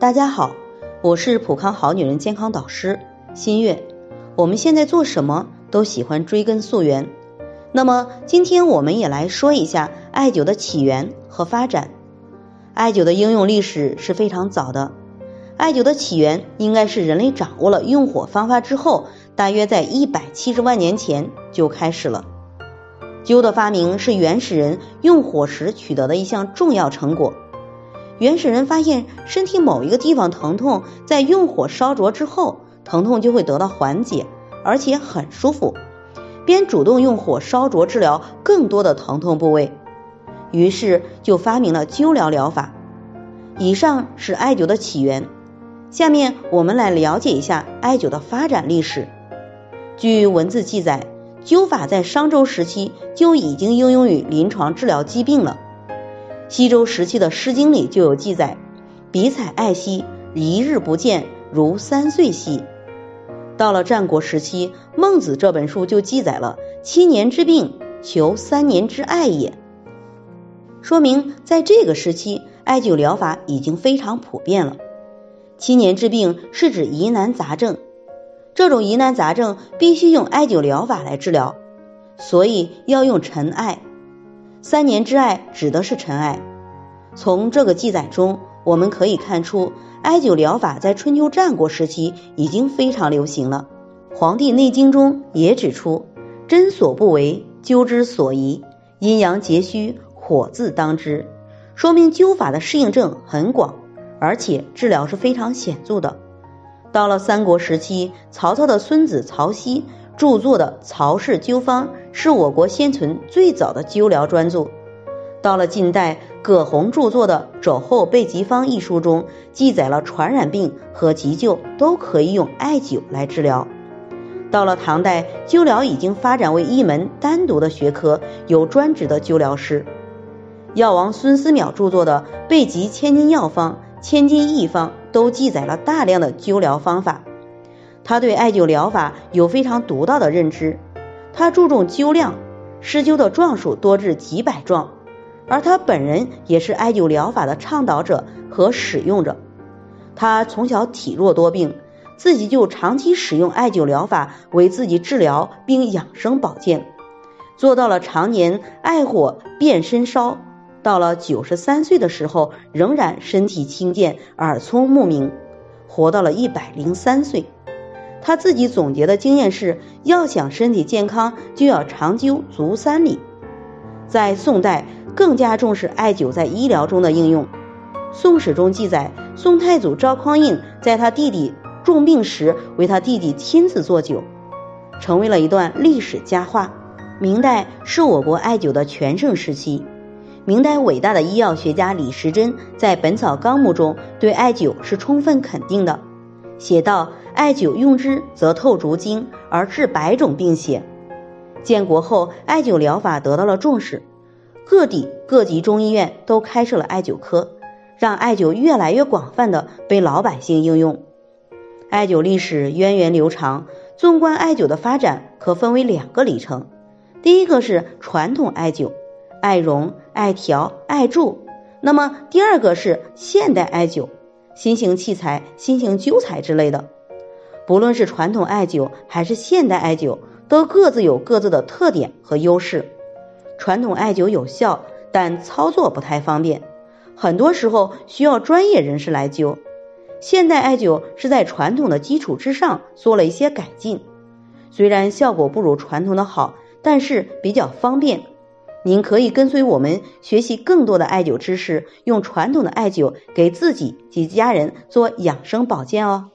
大家好，我是普康好女人健康导师新月。我们现在做什么都喜欢追根溯源，那么今天我们也来说一下艾灸的起源和发展。艾灸的应用历史是非常早的，艾灸的起源应该是人类掌握了用火方法之后，大约在一百七十万年前就开始了。灸的发明是原始人用火时取得的一项重要成果。原始人发现身体某一个地方疼痛，在用火烧灼之后，疼痛就会得到缓解，而且很舒服，便主动用火烧灼治疗更多的疼痛部位，于是就发明了灸疗疗法。以上是艾灸的起源，下面我们来了解一下艾灸的发展历史。据文字记载，灸法在商周时期就已经应用于临床治疗疾病了。西周时期的《诗经》里就有记载：“比采艾兮，一日不见，如三岁兮。”到了战国时期，《孟子》这本书就记载了：“七年之病，求三年之艾也。”说明在这个时期，艾灸疗法已经非常普遍了。七年之病是指疑难杂症，这种疑难杂症必须用艾灸疗法来治疗，所以要用陈艾。三年之艾指的是陈艾。从这个记载中，我们可以看出，艾灸疗法在春秋战国时期已经非常流行了。《黄帝内经》中也指出：“针所不为，灸之所宜。阴阳皆虚，火自当之。”说明灸法的适应症很广，而且治疗是非常显著的。到了三国时期，曹操的孙子曹丕。著作的《曹氏灸方》是我国现存最早的灸疗专著。到了近代，葛洪著作的《肘后备急方》一书中记载了传染病和急救都可以用艾灸来治疗。到了唐代，灸疗已经发展为一门单独的学科，有专职的灸疗师。药王孙思邈著作的《备急千金药方》《千金义方》都记载了大量的灸疗方法。他对艾灸疗法有非常独到的认知，他注重灸量，施灸的壮数多至几百壮，而他本人也是艾灸疗法的倡导者和使用者。他从小体弱多病，自己就长期使用艾灸疗法为自己治疗并养生保健，做到了常年艾火遍身烧。到了九十三岁的时候，仍然身体轻健，耳聪目明，活到了一百零三岁。他自己总结的经验是：要想身体健康，就要长灸足三里。在宋代，更加重视艾灸在医疗中的应用。《宋史》中记载，宋太祖赵匡胤在他弟弟重病时，为他弟弟亲自做灸，成为了一段历史佳话。明代是我国艾灸的全盛时期。明代伟大的医药学家李时珍在《本草纲目》中对艾灸是充分肯定的，写道。艾灸用之则透足经，而治百种病邪。建国后，艾灸疗法得到了重视，各地各级中医院都开设了艾灸科，让艾灸越来越广泛的被老百姓应用。艾灸历史源远流长，纵观艾灸的发展可分为两个里程。第一个是传统艾灸，艾绒、艾条、艾柱。那么第二个是现代艾灸，新型器材、新型灸材之类的。不论是传统艾灸还是现代艾灸，都各自有各自的特点和优势。传统艾灸有效，但操作不太方便，很多时候需要专业人士来灸。现代艾灸是在传统的基础之上做了一些改进，虽然效果不如传统的好，但是比较方便。您可以跟随我们学习更多的艾灸知识，用传统的艾灸给自己及家人做养生保健哦。